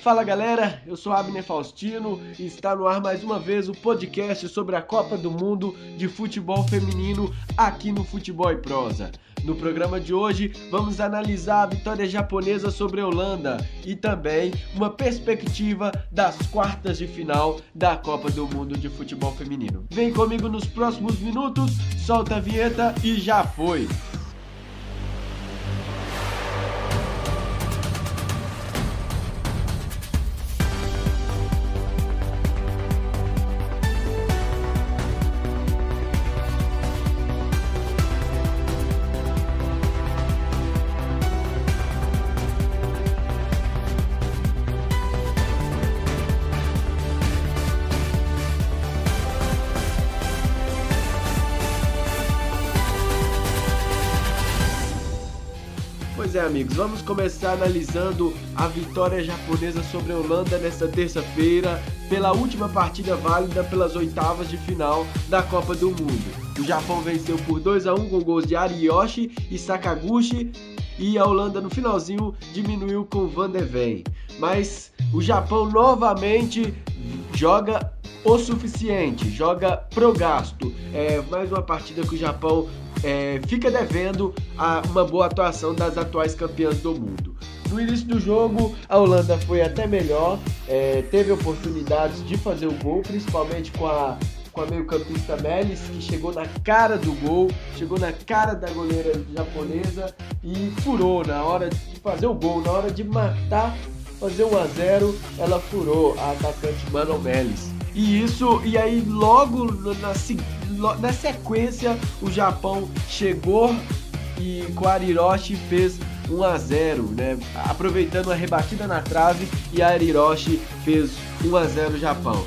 Fala galera, eu sou Abner Faustino e está no ar mais uma vez o podcast sobre a Copa do Mundo de Futebol Feminino aqui no Futebol e Prosa. No programa de hoje, vamos analisar a vitória japonesa sobre a Holanda e também uma perspectiva das quartas de final da Copa do Mundo de Futebol Feminino. Vem comigo nos próximos minutos, solta a vinheta e já foi! Pois é, amigos, vamos começar analisando a vitória japonesa sobre a Holanda nesta terça-feira, pela última partida válida pelas oitavas de final da Copa do Mundo. O Japão venceu por 2 a 1 com gols de Ariyoshi e Sakaguchi, e a Holanda no finalzinho diminuiu com Van de Ven. Mas o Japão novamente joga o suficiente, joga pro gasto. É mais uma partida que o Japão é, fica devendo a uma boa atuação das atuais campeãs do mundo. No início do jogo, a Holanda foi até melhor, é, teve oportunidades de fazer o gol, principalmente com a, com a meio-campista Melis, que chegou na cara do gol, chegou na cara da goleira japonesa e furou na hora de fazer o gol, na hora de matar, fazer 1 a 0 ela furou a atacante Mano Melis. E isso, e aí logo na sequência o Japão chegou e com a Ariroshi fez 1 a 0, né? Aproveitando a rebatida na trave e a fez 1 a 0 Japão.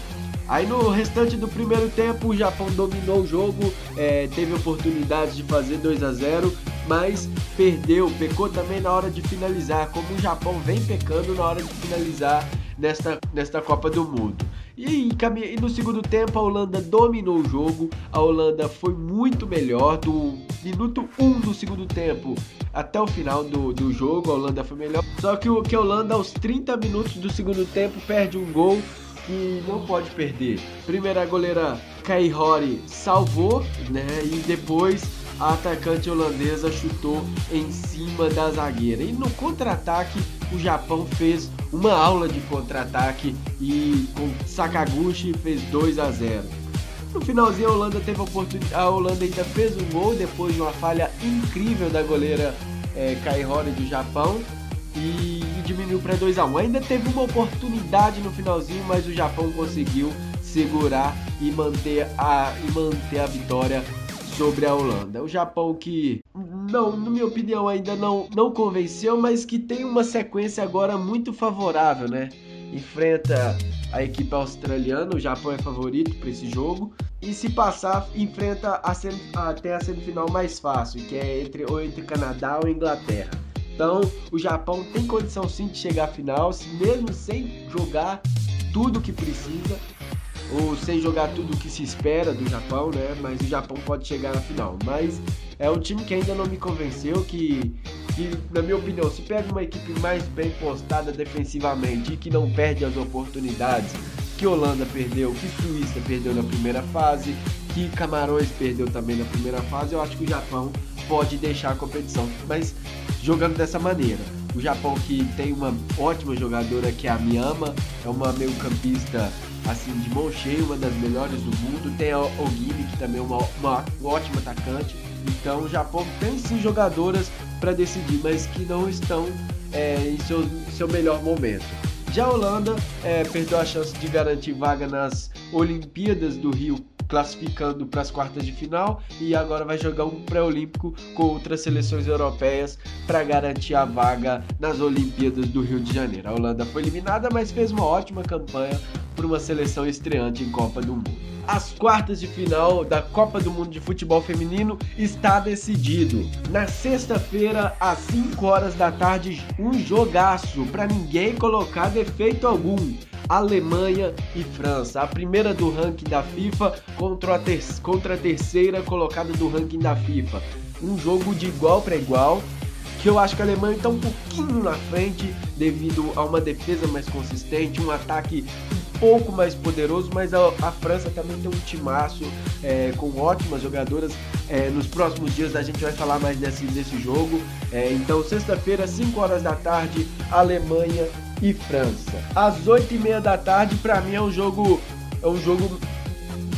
Aí no restante do primeiro tempo o Japão dominou o jogo, é, teve oportunidades de fazer 2 a 0, mas perdeu, pecou também na hora de finalizar, como o Japão vem pecando na hora de finalizar nesta, nesta Copa do Mundo. E, no segundo tempo a Holanda dominou o jogo, a Holanda foi muito melhor do minuto 1 do segundo tempo até o final do, do jogo, a Holanda foi melhor. Só que, o, que a Holanda aos 30 minutos do segundo tempo perde um gol que não pode perder. Primeiro a goleira Kai Hori salvou, né? E depois a atacante holandesa chutou em cima da zagueira. E no contra-ataque, o Japão fez uma aula de contra-ataque e com Sakaguchi fez 2 a 0. No finalzinho a Holanda teve a oportunidade, a Holanda ainda fez um gol depois de uma falha incrível da goleira é, Kai Hori do Japão e, e diminuiu para 2 a 1. Ainda teve uma oportunidade no finalzinho, mas o Japão conseguiu segurar e manter a, e manter a vitória sobre a Holanda. O Japão que, não, na minha opinião, ainda não, não convenceu, mas que tem uma sequência agora muito favorável, né? Enfrenta a equipe australiana, o Japão é favorito para esse jogo. E se passar, enfrenta a sem, até a semifinal mais fácil, que é entre, ou entre Canadá ou Inglaterra. Então, o Japão tem condição sim de chegar à final, mesmo sem jogar tudo que precisa ou sem jogar tudo o que se espera do Japão, né? Mas o Japão pode chegar na final. Mas é um time que ainda não me convenceu, que, que na minha opinião, se pega uma equipe mais bem postada defensivamente e que não perde as oportunidades que Holanda perdeu, que Suíça perdeu na primeira fase, que Camarões perdeu também na primeira fase, eu acho que o Japão pode deixar a competição. Mas jogando dessa maneira. O Japão que tem uma ótima jogadora que é a Miyama, é uma meio-campista assim de mão cheia, uma das melhores do mundo. Tem a Ogimi, que também é uma, uma, ótima atacante. Então o Japão tem sim jogadoras para decidir, mas que não estão é, em seu, seu melhor momento. Já a Holanda é, perdeu a chance de garantir vaga nas Olimpíadas do Rio classificando para as quartas de final e agora vai jogar um pré-olímpico com outras seleções europeias para garantir a vaga nas Olimpíadas do Rio de Janeiro. A Holanda foi eliminada, mas fez uma ótima campanha para uma seleção estreante em Copa do Mundo. As quartas de final da Copa do Mundo de Futebol Feminino está decidido. Na sexta-feira, às 5 horas da tarde, um jogaço para ninguém colocar defeito algum. Alemanha e França, a primeira do ranking da FIFA contra a, ter contra a terceira colocada do ranking da FIFA. Um jogo de igual para igual que eu acho que a Alemanha está um pouquinho na frente devido a uma defesa mais consistente, um ataque pouco mais poderoso, mas a, a França também tem um timaço é, com ótimas jogadoras. É, nos próximos dias a gente vai falar mais desse, desse jogo. É, então, sexta-feira, 5 horas da tarde, Alemanha e França. Às 8 e meia da tarde, para mim é um jogo é um jogo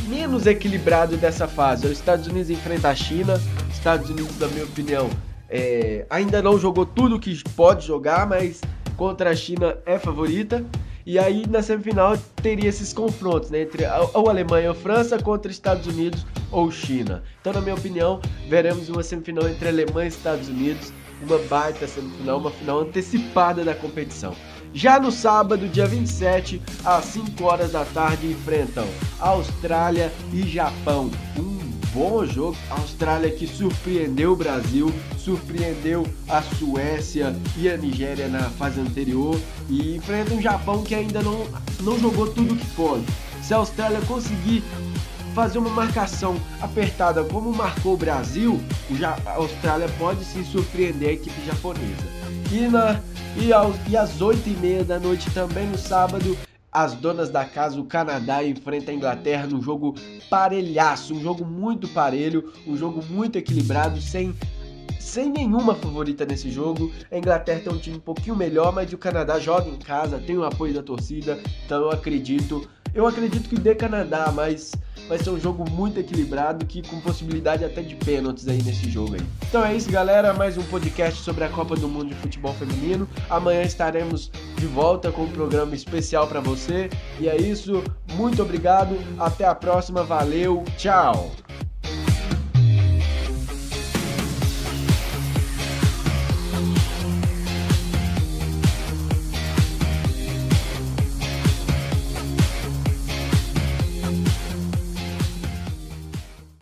menos equilibrado dessa fase. Os Estados Unidos enfrenta a China. Estados Unidos, na minha opinião, é, ainda não jogou tudo que pode jogar, mas contra a China é favorita. E aí na semifinal teria esses confrontos né, entre ou Alemanha ou França contra Estados Unidos ou China. Então, na minha opinião, veremos uma semifinal entre Alemanha e Estados Unidos, uma baita semifinal, uma final antecipada da competição. Já no sábado, dia 27, às 5 horas da tarde, enfrentam Austrália e Japão. Um bom jogo. A Austrália que surpreendeu o Brasil, surpreendeu a Suécia e a Nigéria na fase anterior e enfrenta um Japão que ainda não, não jogou tudo que pode. Se a Austrália conseguir fazer uma marcação apertada como marcou o Brasil, a Austrália pode se surpreender a equipe japonesa. E, na, e, e às 8h30 da noite também no sábado as donas da casa, o Canadá, enfrenta a Inglaterra num jogo parelhaço, um jogo muito parelho, um jogo muito equilibrado, sem sem nenhuma favorita nesse jogo. A Inglaterra tem um time um pouquinho melhor, mas o Canadá joga em casa, tem o apoio da torcida, então eu acredito. Eu acredito que dê Canadá, mas vai ser um jogo muito equilibrado, que com possibilidade até de pênaltis aí nesse jogo aí. Então é isso, galera. Mais um podcast sobre a Copa do Mundo de Futebol Feminino. Amanhã estaremos de volta com um programa especial para você. E é isso. Muito obrigado. Até a próxima. Valeu. Tchau.